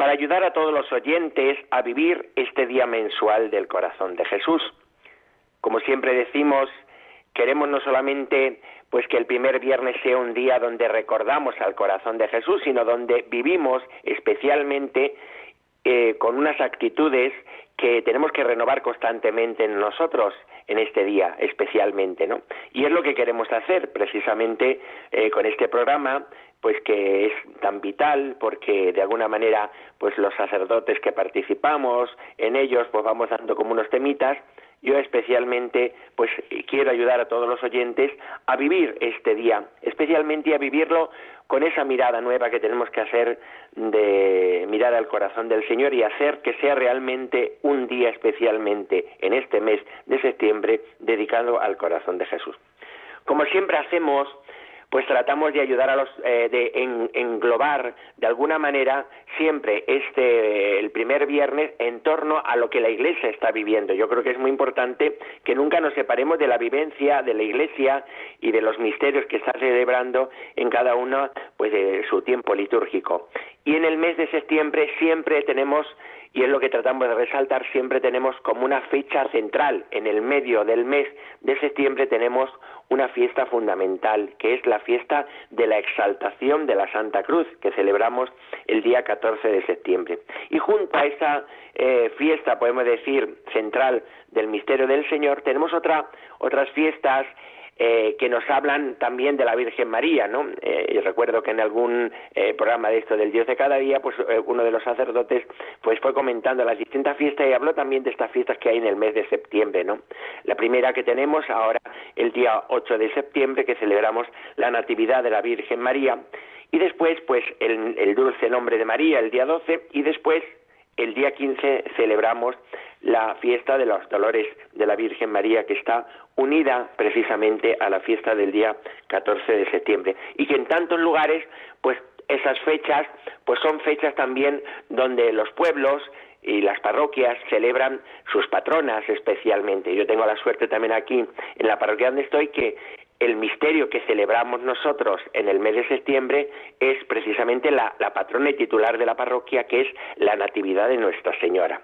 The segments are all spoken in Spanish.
para ayudar a todos los oyentes a vivir este día mensual del corazón de Jesús. Como siempre decimos, queremos no solamente pues que el primer viernes sea un día donde recordamos al corazón de Jesús, sino donde vivimos especialmente eh, con unas actitudes que tenemos que renovar constantemente en nosotros en este día especialmente, ¿no? Y es lo que queremos hacer precisamente eh, con este programa, pues que es tan vital porque de alguna manera pues los sacerdotes que participamos en ellos pues vamos dando como unos temitas yo especialmente pues quiero ayudar a todos los oyentes a vivir este día, especialmente a vivirlo con esa mirada nueva que tenemos que hacer de mirar al corazón del Señor y hacer que sea realmente un día especialmente en este mes de septiembre dedicado al corazón de Jesús. Como siempre hacemos, pues tratamos de ayudar a los, eh, de englobar de alguna manera siempre este, el primer viernes en torno a lo que la Iglesia está viviendo. Yo creo que es muy importante que nunca nos separemos de la vivencia de la Iglesia y de los misterios que está celebrando en cada uno, pues de su tiempo litúrgico. Y en el mes de septiembre siempre tenemos y es lo que tratamos de resaltar, siempre tenemos como una fecha central. En el medio del mes de septiembre tenemos una fiesta fundamental, que es la fiesta de la exaltación de la Santa Cruz, que celebramos el día 14 de septiembre. Y junto a esa eh, fiesta, podemos decir, central del misterio del Señor, tenemos otra, otras fiestas eh, que nos hablan también de la Virgen María, ¿no? Eh, y recuerdo que en algún eh, programa de esto del Dios de cada día, pues uno de los sacerdotes pues fue comentando las distintas fiestas y habló también de estas fiestas que hay en el mes de septiembre, ¿no? La primera que tenemos ahora, el día 8 de septiembre, que celebramos la Natividad de la Virgen María, y después, pues, el, el dulce nombre de María, el día 12, y después, el día 15, celebramos la fiesta de los dolores de la Virgen María, que está unida precisamente a la fiesta del día 14 de septiembre. Y que en tantos lugares, pues esas fechas, pues son fechas también donde los pueblos y las parroquias celebran sus patronas especialmente. Yo tengo la suerte también aquí en la parroquia donde estoy que el misterio que celebramos nosotros en el mes de septiembre es precisamente la, patrona y titular de la parroquia, que es la Natividad de Nuestra Señora.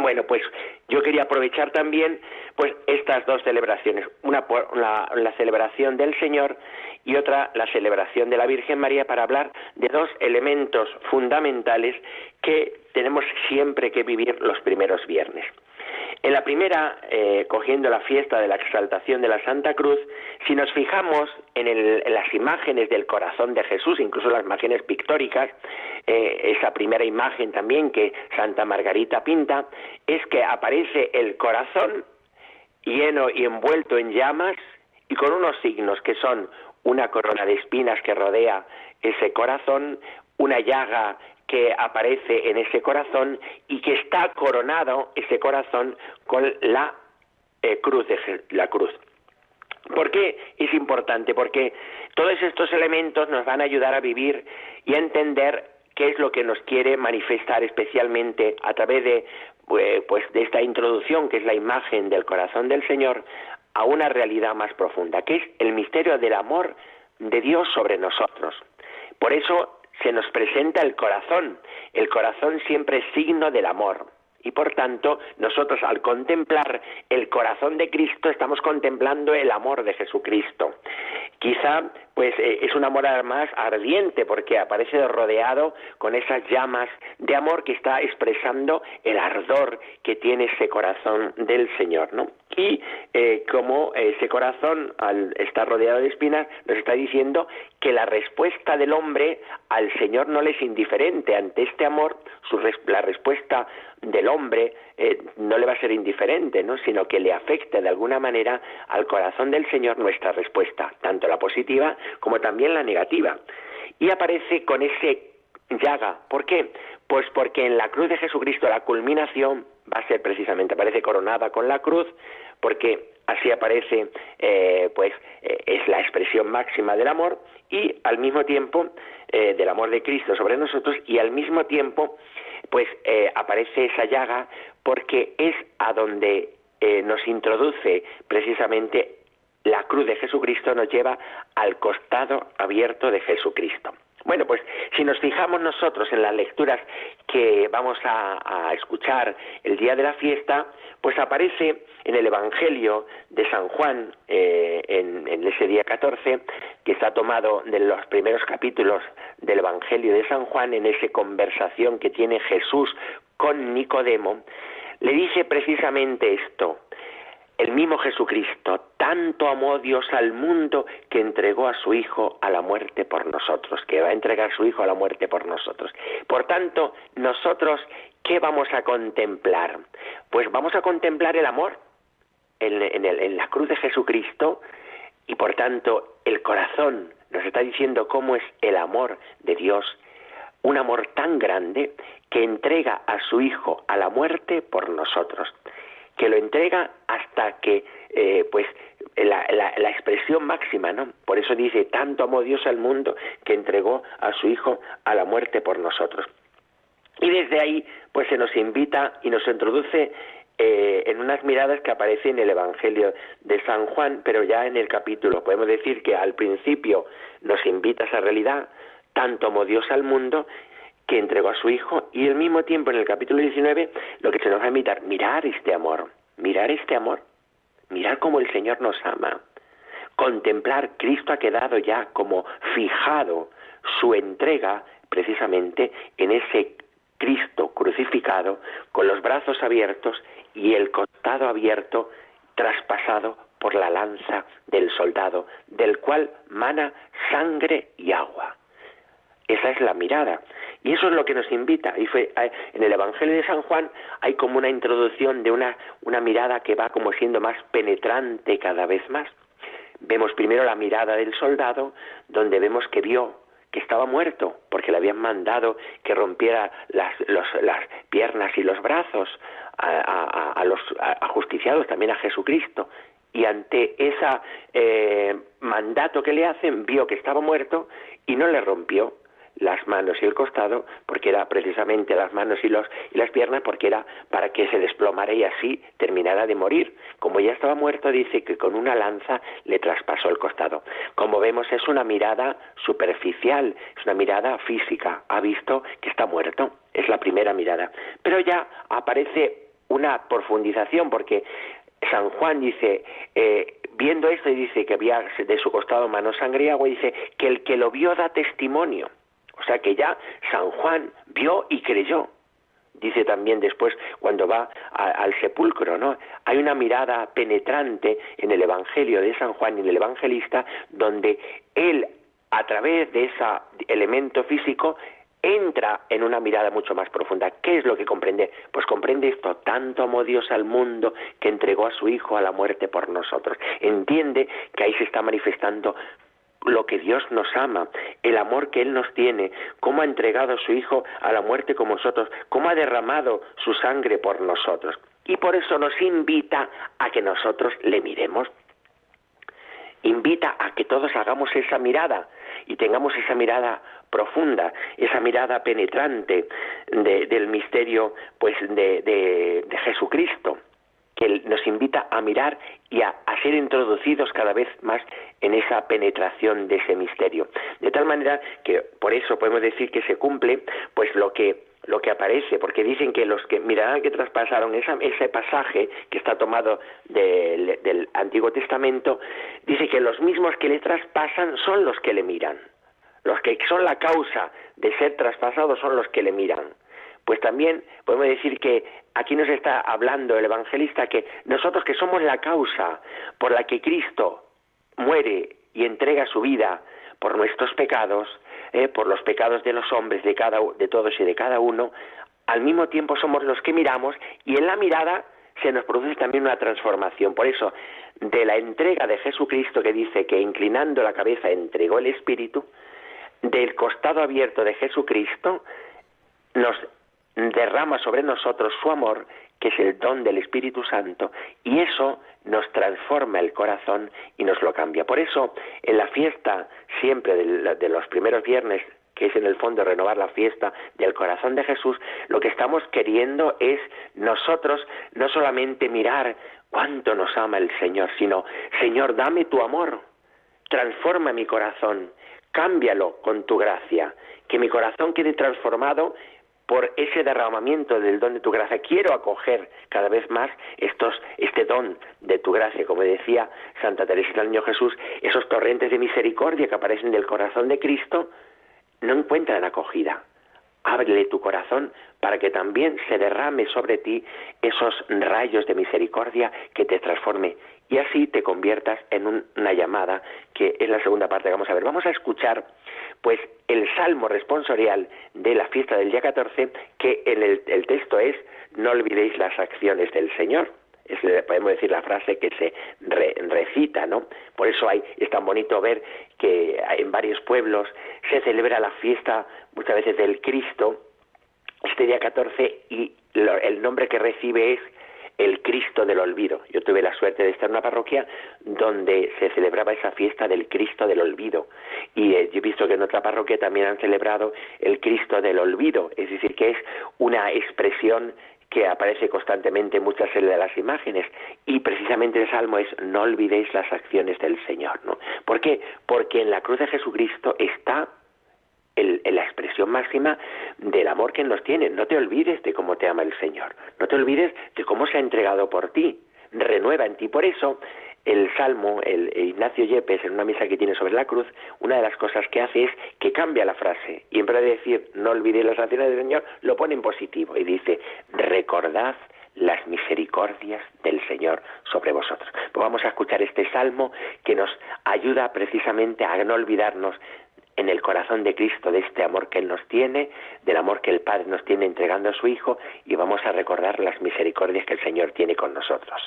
Bueno, pues yo quería aprovechar también pues estas dos celebraciones, una la, la, celebración del Señor y otra la celebración de la Virgen María para hablar de dos elementos fundamentales que tenemos siempre que vivir los primeros viernes. En la primera, eh, cogiendo la fiesta de la exaltación de la Santa Cruz, si nos fijamos en, las imágenes del corazón de Jesús, incluso las imágenes pictóricas, eh, esa primera imagen también que Santa Margarita pinta, es que aparece el corazón lleno y envuelto en llamas y con unos signos que son una corona de espinas que rodea ese corazón, una llaga que aparece en ese corazón y que está coronado ese corazón con la eh, cruz de la cruz. ¿Por qué es importante? Porque todos estos elementos nos van a ayudar a vivir y a entender qué es lo que nos quiere manifestar especialmente a través de eh, pues de esta introducción que es la imagen del corazón del Señor a una realidad más profunda, que es el misterio del amor de Dios sobre nosotros. Por eso se nos presenta el corazón. El corazón siempre es signo del amor. Y por tanto, nosotros al contemplar el corazón de Cristo estamos contemplando el amor de Jesucristo. Quizá pues eh, es un amor más ardiente porque aparece rodeado con esas llamas de amor que está expresando el ardor que tiene ese corazón del Señor, ¿no? Y eh, como ese corazón al estar rodeado de espinas nos está diciendo que la respuesta del hombre al Señor no le es indiferente ante este amor, su, la respuesta del hombre eh, no le va a ser indiferente, ¿no? sino que le afecta de alguna manera al corazón del Señor nuestra respuesta, tanto la positiva como también la negativa. Y aparece con ese llaga. ¿Por qué? Pues porque en la cruz de Jesucristo la culminación va a ser precisamente, aparece coronada con la cruz, porque así aparece, eh, pues, eh, es la expresión máxima del amor y al mismo tiempo eh, del amor de Cristo sobre nosotros y al mismo tiempo, pues, aparece esa llaga porque es a donde nos introduce precisamente la cruz de Jesucristo nos lleva al costado abierto de Jesucristo. Bueno, pues si nos fijamos nosotros en las lecturas que vamos a, escuchar el día de la fiesta, pues aparece en el Evangelio de San Juan, eh, en, en, ese día 14, que está tomado de los primeros capítulos del Evangelio de San Juan, en esa conversación que tiene Jesús con Nicodemo, le dice precisamente esto, el mismo Jesucristo, tanto amó Dios al mundo que entregó a su Hijo a la muerte por nosotros, que va a entregar a su Hijo a la muerte por nosotros. Por tanto, nosotros, ¿qué vamos a contemplar? Pues vamos a contemplar el amor en, la cruz de Jesucristo y por tanto el corazón nos está diciendo cómo es el amor de Dios, un amor tan grande que entrega a su Hijo a la muerte por nosotros que lo entrega hasta que, eh, pues, la, la, expresión máxima, ¿no? Por eso dice, tanto amó Dios al mundo que entregó a su Hijo a la muerte por nosotros. Y desde ahí, pues se nos invita y nos introduce eh, en unas miradas que aparecen en el Evangelio de San Juan, pero ya en el capítulo. Podemos decir que al principio nos invita a esa realidad, tanto amó Dios al mundo, que entregó a su Hijo y al mismo tiempo en el capítulo 19 lo que se nos va a invitar, mirar este amor, mirar este amor, mirar cómo el Señor nos ama, contemplar, Cristo ha quedado ya como fijado su entrega precisamente en ese Cristo crucificado con los brazos abiertos y el costado abierto traspasado por la lanza del soldado, del cual mana sangre y agua. Esa es la mirada. Y eso es lo que nos invita. Y fue, eh, en el Evangelio de San Juan hay como una introducción de una, una mirada que va como siendo más penetrante cada vez más. Vemos primero la mirada del soldado, donde vemos que vio que estaba muerto, porque le habían mandado que rompiera las, las piernas y los brazos a, los ajusticiados, también a Jesucristo. Y ante ese eh, mandato que le hacen, vio que estaba muerto y no le rompió las manos y el costado, porque era precisamente las manos y, los, y las piernas, porque era para que se desplomara y así terminara de morir. Como ya estaba muerto, dice que con una lanza le traspasó el costado. Como vemos, es una mirada superficial, es una mirada física. Ha visto que está muerto, es la primera mirada. Pero ya aparece una profundización, porque San Juan dice, eh, viendo esto y dice que había de su costado mano, y dice que el que lo vio da testimonio. O sea que ya San Juan vio y creyó. Dice también después cuando va al sepulcro, ¿no? Hay una mirada penetrante en el Evangelio de San Juan y en el evangelista donde él a través de ese elemento físico entra en una mirada mucho más profunda. ¿Qué es lo que comprende? Pues comprende esto, tanto amó Dios al mundo que entregó a su Hijo a la muerte por nosotros. Entiende que ahí se está manifestando lo que Dios nos ama, el amor que Él nos tiene, cómo ha entregado a su Hijo a la muerte como nosotros, cómo ha derramado su sangre por nosotros. Y por eso nos invita a que nosotros le miremos. Invita a que todos hagamos esa mirada y tengamos esa mirada profunda, esa mirada penetrante del misterio pues de, de Jesucristo que nos invita a mirar y a, ser introducidos cada vez más en esa penetración de ese misterio. De tal manera que por eso podemos decir que se cumple pues lo que lo que aparece, porque dicen que los que mirarán que traspasaron ese pasaje que está tomado del, del Antiguo Testamento, dice que los mismos que le traspasan son los que le miran. Los que son la causa de ser traspasados son los que le miran pues también podemos decir que aquí nos está hablando el evangelista que nosotros que somos la causa por la que Cristo muere y entrega su vida por nuestros pecados, eh, por los pecados de los hombres, de, cada, de todos y de cada uno, al mismo tiempo somos los que miramos y en la mirada se nos produce también una transformación. Por eso, de la entrega de Jesucristo que dice que inclinando la cabeza entregó el Espíritu, del costado abierto de Jesucristo, nos derrama sobre nosotros su amor que es el don del Espíritu Santo, y eso nos transforma el corazón y nos lo cambia. Por eso, en la fiesta siempre de los primeros viernes que es en el fondo renovar la fiesta del corazón de Jesús, lo que estamos queriendo es nosotros no solamente mirar cuánto nos ama el Señor, sino, Señor, dame tu amor, transforma mi corazón, cámbialo con tu gracia, que mi corazón quede transformado por ese derramamiento del don de tu gracia. Quiero acoger cada vez más estos, este don de tu gracia, como decía Santa Teresa del Niño Jesús, esos torrentes de misericordia que aparecen del corazón de Cristo no encuentran acogida. Ábrele tu corazón para que también se derrame sobre ti esos rayos de misericordia que te transforme y así te conviertas en una llamada que es la segunda parte que vamos a ver. Vamos a escuchar pues el salmo responsorial de la fiesta del día 14 que en el, el texto es no olvidéis las acciones del Señor es, podemos decir la frase que se recita, ¿no? Por eso hay, es tan bonito ver que en varios pueblos se celebra la fiesta muchas veces del Cristo este día 14 y el nombre que recibe es el Cristo del Olvido. Yo tuve la suerte de estar en una parroquia donde se celebraba esa fiesta del Cristo del Olvido. Y eh, yo he visto que en otra parroquia también han celebrado el Cristo del Olvido. Es decir, que es una expresión que aparece constantemente en muchas de las imágenes y precisamente el salmo es no olvidéis las acciones del Señor, ¿no? ¿Por qué? Porque en la cruz de Jesucristo está la expresión máxima del amor que nos tiene. No te olvides de cómo te ama el Señor. No te olvides de cómo se ha entregado por ti. Renueva en ti. Por eso, el Salmo, el, Ignacio Yepes, en una misa que tiene sobre la cruz, una de las cosas que hace es que cambia la frase. Y en vez de decir, no olvidéis las acciones del Señor, lo pone en positivo y dice, recordad las misericordias del Señor sobre vosotros. Pues vamos a escuchar este salmo que nos ayuda precisamente a no olvidarnos en el corazón de Cristo de este amor que Él nos tiene, del amor que el Padre nos tiene entregando a su Hijo, y vamos a recordar las misericordias que el Señor tiene con nosotros.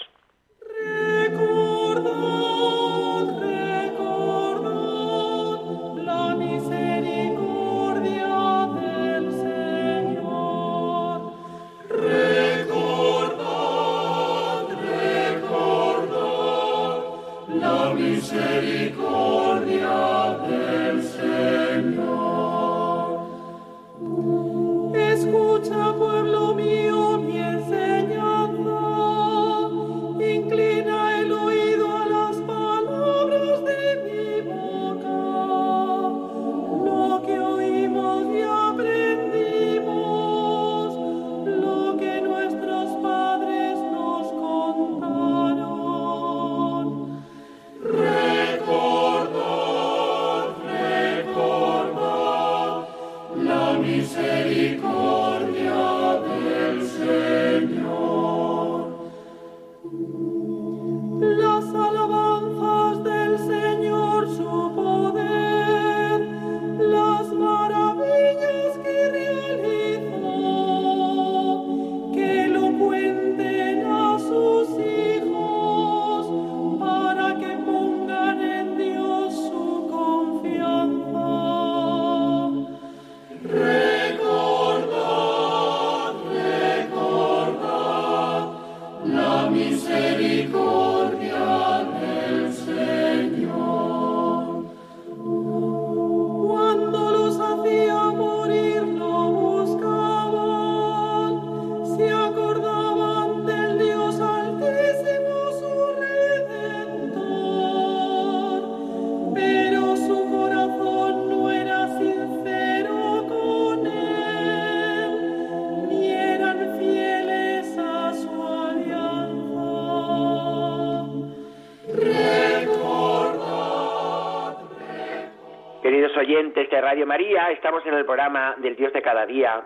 Oyentes de Radio María, estamos en el programa del Dios de cada día.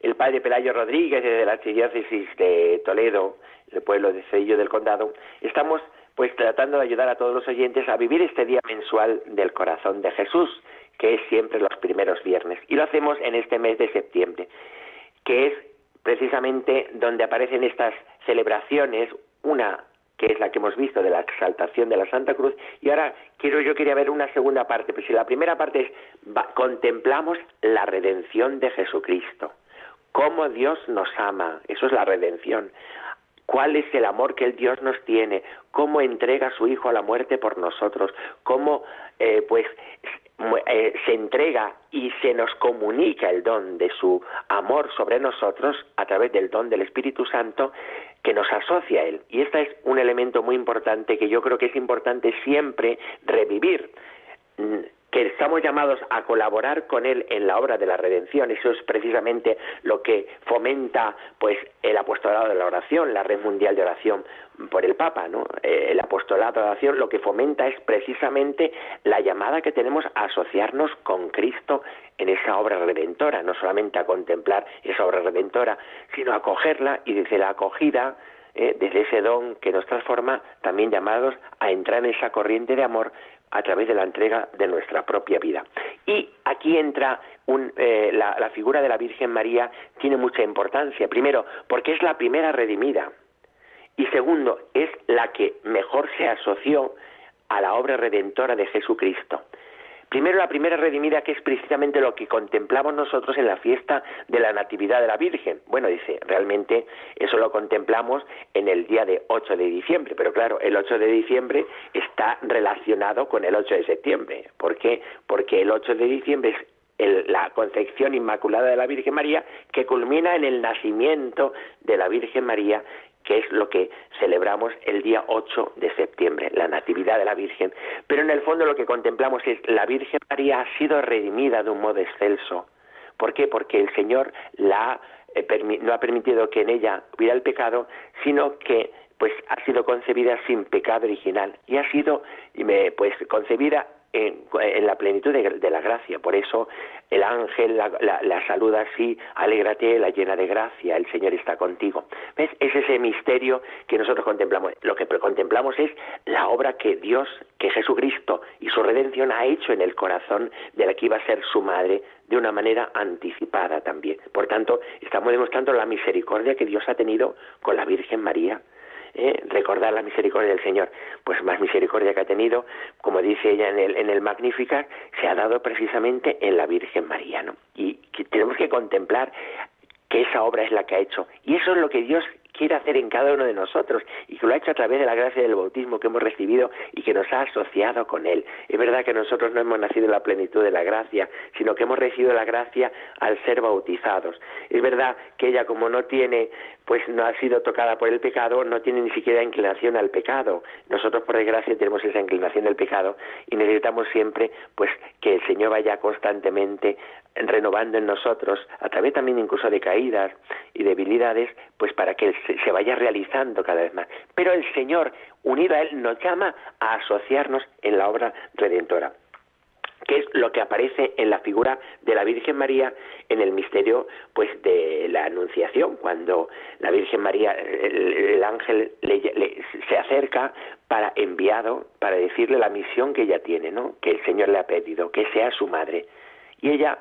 El padre Pelayo Rodríguez, de la Archidiócesis de Toledo, el pueblo de Cello del Condado, estamos pues tratando de ayudar a todos los oyentes a vivir este día mensual del corazón de Jesús, que es siempre los primeros viernes. Y lo hacemos en este mes de septiembre, que es precisamente donde aparecen estas celebraciones, una que es la que hemos visto de la exaltación de la Santa Cruz, y ahora quiero yo quería ver una segunda parte, pues si la primera parte es contemplamos la redención de Jesucristo, cómo Dios nos ama, eso es la redención. ¿Cuál es el amor que el Dios nos tiene? ¿Cómo entrega a su Hijo a la muerte por nosotros? ¿Cómo eh, pues eh, se entrega y se nos comunica el don de su amor sobre nosotros a través del don del Espíritu Santo que nos asocia a Él. Y este es un elemento muy importante que yo creo que es importante siempre revivir mm, que estamos llamados a colaborar con él en la obra de la redención. Eso es precisamente lo que fomenta pues el apostolado de la oración, la red mundial de oración por el Papa, ¿no? Eh, el apostolado de oración lo que fomenta es precisamente la llamada que tenemos a asociarnos con Cristo en esa obra redentora, no solamente a contemplar esa obra redentora, sino a acogerla y desde la acogida eh, desde ese don que nos transforma, también llamados a entrar en esa corriente de amor a través de la entrega de nuestra propia vida. Y aquí entra eh, la, figura de la Virgen María, tiene mucha importancia. Primero, porque es la primera redimida. Y segundo, es la que mejor se asoció a la obra redentora de Jesucristo. Primero la primera redimida, que es precisamente lo que contemplamos nosotros en la fiesta de la Natividad de la Virgen. Bueno, dice, realmente eso lo contemplamos en el día de 8 de diciembre, pero claro, el 8 de diciembre está relacionado con el 8 de septiembre. ¿Por qué? Porque el 8 de diciembre es la concepción inmaculada de la Virgen María, que culmina en el nacimiento de la Virgen María que es lo que celebramos el día 8 de septiembre, la Natividad de la Virgen. Pero en el fondo lo que contemplamos es la Virgen María ha sido redimida de un modo excelso. ¿Por qué? Porque el Señor la eh, no ha permitido que en ella hubiera el pecado, sino que pues ha sido concebida sin pecado original y ha sido pues concebida en, la plenitud de, la gracia. Por eso el ángel la, saluda así, alégrate, la llena de gracia, el Señor está contigo. ¿Ves? Es ese misterio que nosotros contemplamos. Lo que contemplamos es la obra que Dios, que Jesucristo y su redención ha hecho en el corazón de la que iba a ser su madre de una manera anticipada también. Por tanto, estamos demostrando la misericordia que Dios ha tenido con la Virgen María ¿eh? recordar la misericordia del Señor. Pues más misericordia que ha tenido, como dice ella en el, en el Magnificat, se ha dado precisamente en la Virgen María. ¿no? Y tenemos que contemplar que esa obra es la que ha hecho. Y eso es lo que Dios quiere hacer en cada uno de nosotros y que lo ha hecho a través de la gracia del bautismo que hemos recibido y que nos ha asociado con Él. Es verdad que nosotros no hemos nacido en la plenitud de la gracia, sino que hemos recibido la gracia al ser bautizados. Es verdad que ella como no tiene, pues no ha sido tocada por el pecado, no tiene ni siquiera inclinación al pecado. Nosotros por desgracia tenemos esa inclinación al pecado y necesitamos siempre pues que el Señor vaya constantemente renovando en nosotros, a través también incluso de caídas y debilidades, pues para que se vaya realizando cada vez más. Pero el Señor, unido a Él, nos llama a asociarnos en la obra redentora que es lo que aparece en la figura de la Virgen María en el misterio pues de la Anunciación, cuando la Virgen María, el, ángel se acerca para enviado para decirle la misión que ella tiene, ¿no? Que el Señor le ha pedido, que sea su madre. Y ella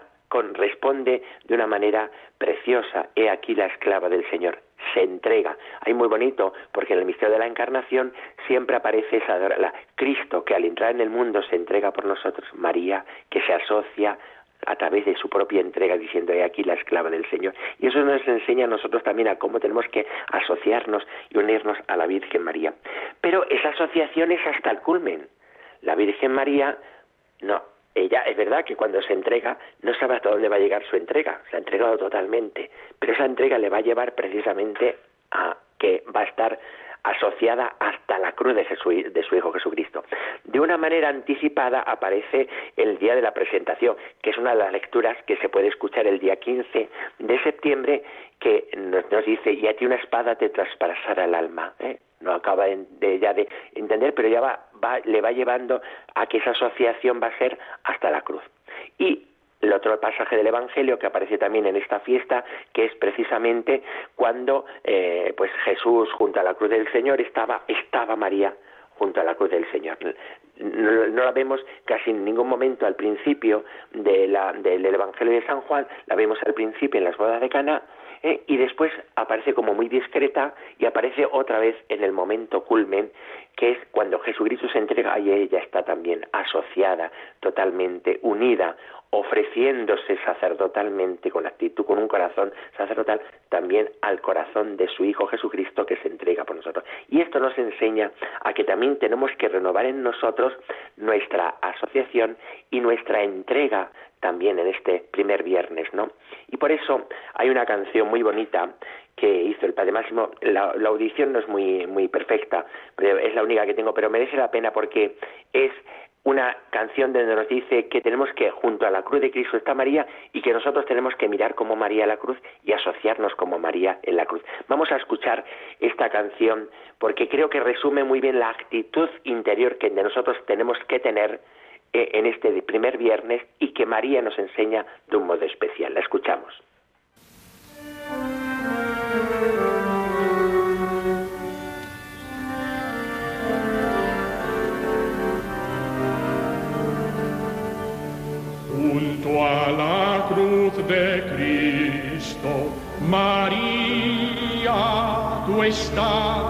responde de una manera preciosa, he aquí la esclava del Señor, se entrega. Hay muy bonito, porque en el misterio de la encarnación siempre aparece esa la, Cristo que al entrar en el mundo se entrega por nosotros, María que se asocia a través de su propia entrega diciendo he aquí la esclava del Señor. Y eso nos enseña a nosotros también a cómo tenemos que asociarnos y unirnos a la Virgen María. Pero esa asociación es hasta el culmen. La Virgen María no ella es verdad que cuando se entrega no sabe hasta dónde va a llegar su entrega, se ha entregado totalmente, pero esa entrega le va a llevar precisamente a que va a estar asociada hasta la cruz de, su Hijo Jesucristo. De una manera anticipada aparece el día de la presentación, que es una de las lecturas que se puede escuchar el día 15 de septiembre, que nos, dice, y a ti una espada te traspasará el alma. ¿eh? No acaba de, ya de entender, pero ya va, va, le va llevando a que esa asociación va a ser hasta la cruz. Y el otro pasaje del Evangelio que aparece también en esta fiesta, que es precisamente cuando eh, pues Jesús junto a la cruz del Señor estaba, estaba María junto a la cruz del Señor. No, la vemos casi en ningún momento al principio de la, del Evangelio de San Juan, la vemos al principio en las bodas de Cana, ¿eh? y después aparece como muy discreta y aparece otra vez en el momento culmen, que es cuando Jesucristo se entrega y ella está también asociada, totalmente unida, ofreciéndose sacerdotalmente con actitud, con un corazón sacerdotal, también al corazón de su Hijo Jesucristo que se entrega por nosotros. Y esto nos enseña a que también tenemos que renovar en nosotros nuestra asociación y nuestra entrega también en este primer viernes, ¿no? Y por eso hay una canción muy bonita que hizo el Padre Máximo. La, audición no es muy, muy perfecta, pero es la única que tengo, pero merece la pena porque es una canción donde nos dice que tenemos que, junto a la cruz de Cristo está María y que nosotros tenemos que mirar como María la cruz y asociarnos como María en la cruz. Vamos a escuchar esta canción porque creo que resume muy bien la actitud interior que de nosotros tenemos que tener eh, en este primer viernes y que María nos enseña de un modo especial. La escuchamos. star.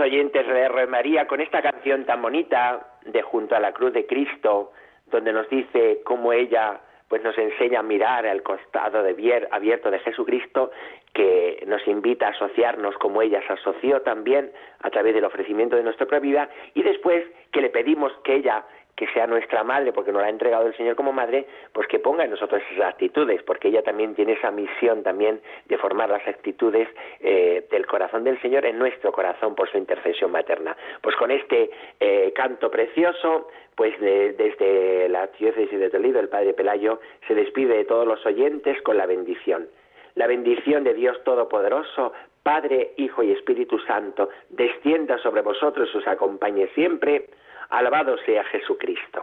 Oyentes de María con esta canción tan bonita de Junto a la Cruz de Cristo, donde nos dice cómo ella pues nos enseña a mirar al costado de abierto de Jesucristo, que nos invita a asociarnos como ella se asoció también a través del ofrecimiento de nuestra propia vida, y después que le pedimos que ella que sea nuestra madre, porque nos la ha entregado el Señor como madre, pues que ponga en nosotros esas actitudes, porque ella también tiene esa misión también de formar las actitudes eh, del corazón del Señor en nuestro corazón por su intercesión materna. Pues con este eh, canto precioso, pues desde la diócesis de Toledo, el Padre Pelayo se despide de todos los oyentes con la bendición. La bendición de Dios Todopoderoso, Padre, Hijo y Espíritu Santo, descienda sobre vosotros y os acompañe siempre Alabado sea Jesucristo.